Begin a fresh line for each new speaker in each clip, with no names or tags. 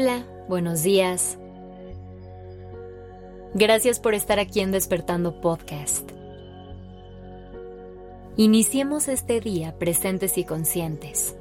Hola, buenos días. Gracias por estar aquí en Despertando Podcast. Iniciemos este día presentes y conscientes.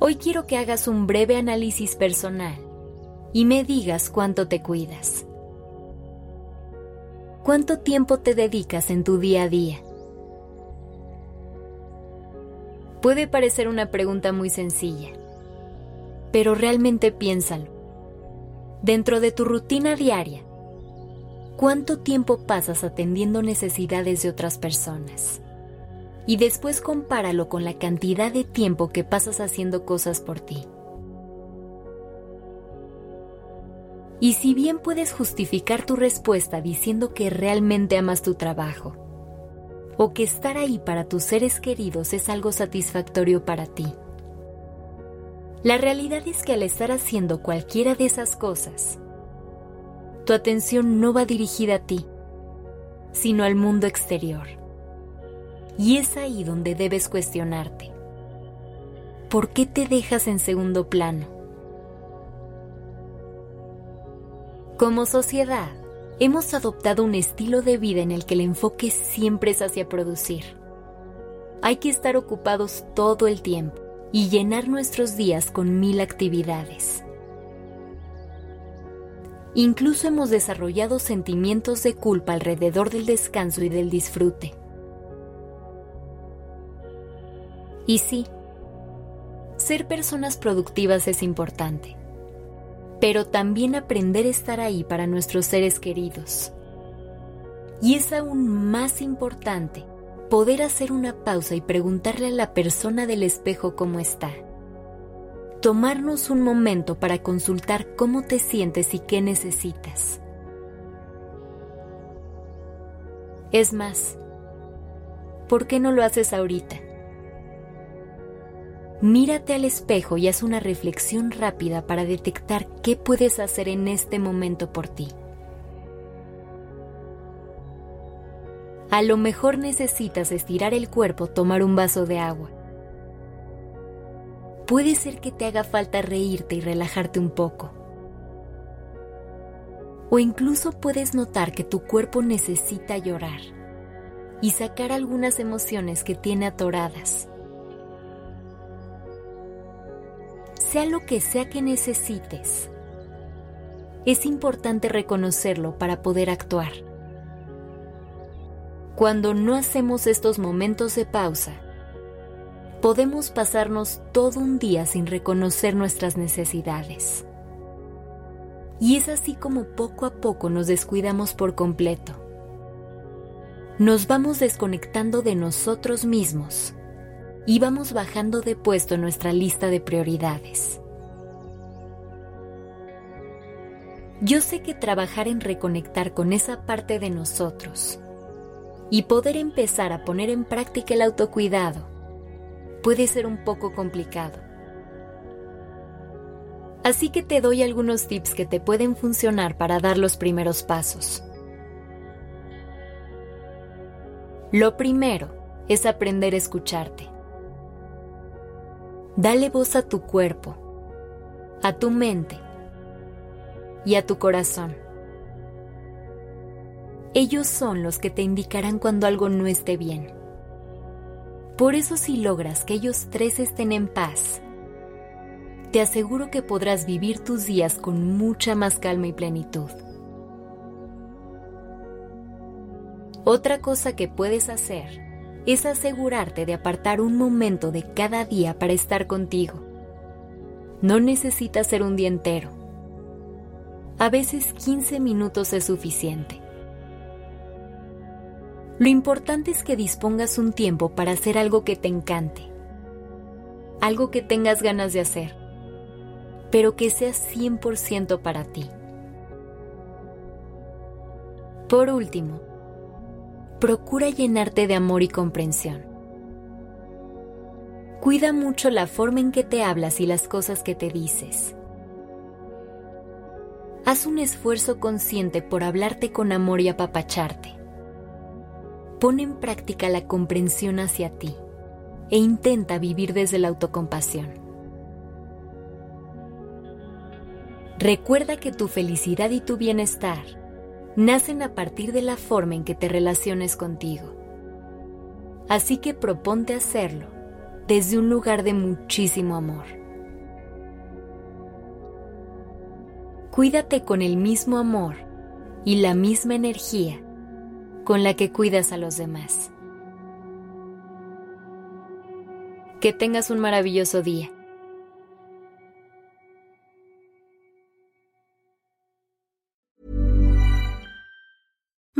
Hoy quiero que hagas un breve análisis personal y me digas cuánto te cuidas. ¿Cuánto tiempo te dedicas en tu día a día? Puede parecer una pregunta muy sencilla, pero realmente piénsalo. Dentro de tu rutina diaria, ¿cuánto tiempo pasas atendiendo necesidades de otras personas? Y después compáralo con la cantidad de tiempo que pasas haciendo cosas por ti. Y si bien puedes justificar tu respuesta diciendo que realmente amas tu trabajo, o que estar ahí para tus seres queridos es algo satisfactorio para ti. La realidad es que al estar haciendo cualquiera de esas cosas, tu atención no va dirigida a ti, sino al mundo exterior. Y es ahí donde debes cuestionarte. ¿Por qué te dejas en segundo plano? Como sociedad, hemos adoptado un estilo de vida en el que el enfoque siempre es hacia producir. Hay que estar ocupados todo el tiempo y llenar nuestros días con mil actividades. Incluso hemos desarrollado sentimientos de culpa alrededor del descanso y del disfrute. Y sí, ser personas productivas es importante pero también aprender a estar ahí para nuestros seres queridos. Y es aún más importante poder hacer una pausa y preguntarle a la persona del espejo cómo está. Tomarnos un momento para consultar cómo te sientes y qué necesitas. Es más, ¿por qué no lo haces ahorita? Mírate al espejo y haz una reflexión rápida para detectar qué puedes hacer en este momento por ti. A lo mejor necesitas estirar el cuerpo, tomar un vaso de agua. Puede ser que te haga falta reírte y relajarte un poco. O incluso puedes notar que tu cuerpo necesita llorar y sacar algunas emociones que tiene atoradas. Sea lo que sea que necesites. Es importante reconocerlo para poder actuar. Cuando no hacemos estos momentos de pausa, podemos pasarnos todo un día sin reconocer nuestras necesidades. Y es así como poco a poco nos descuidamos por completo. Nos vamos desconectando de nosotros mismos y vamos bajando de puesto nuestra lista de prioridades. Yo sé que trabajar en reconectar con esa parte de nosotros y poder empezar a poner en práctica el autocuidado puede ser un poco complicado. Así que te doy algunos tips que te pueden funcionar para dar los primeros pasos. Lo primero es aprender a escucharte. Dale voz a tu cuerpo, a tu mente y a tu corazón. Ellos son los que te indicarán cuando algo no esté bien. Por eso si logras que ellos tres estén en paz, te aseguro que podrás vivir tus días con mucha más calma y plenitud. Otra cosa que puedes hacer es asegurarte de apartar un momento de cada día para estar contigo. No necesitas ser un día entero. A veces 15 minutos es suficiente. Lo importante es que dispongas un tiempo para hacer algo que te encante, algo que tengas ganas de hacer, pero que sea 100% para ti. Por último, procura llenarte de amor y comprensión. Cuida mucho la forma en que te hablas y las cosas que te dices. Haz un esfuerzo consciente por hablarte con amor y apapacharte. Pon en práctica la comprensión hacia ti e intenta vivir desde la autocompasión. Recuerda que tu felicidad y tu bienestar nacen a partir de la forma en que te relaciones contigo. Así que proponte hacerlo desde un lugar de muchísimo amor. Cuídate con el mismo amor y la misma energía con la que cuidas a los demás. Que tengas un maravilloso día.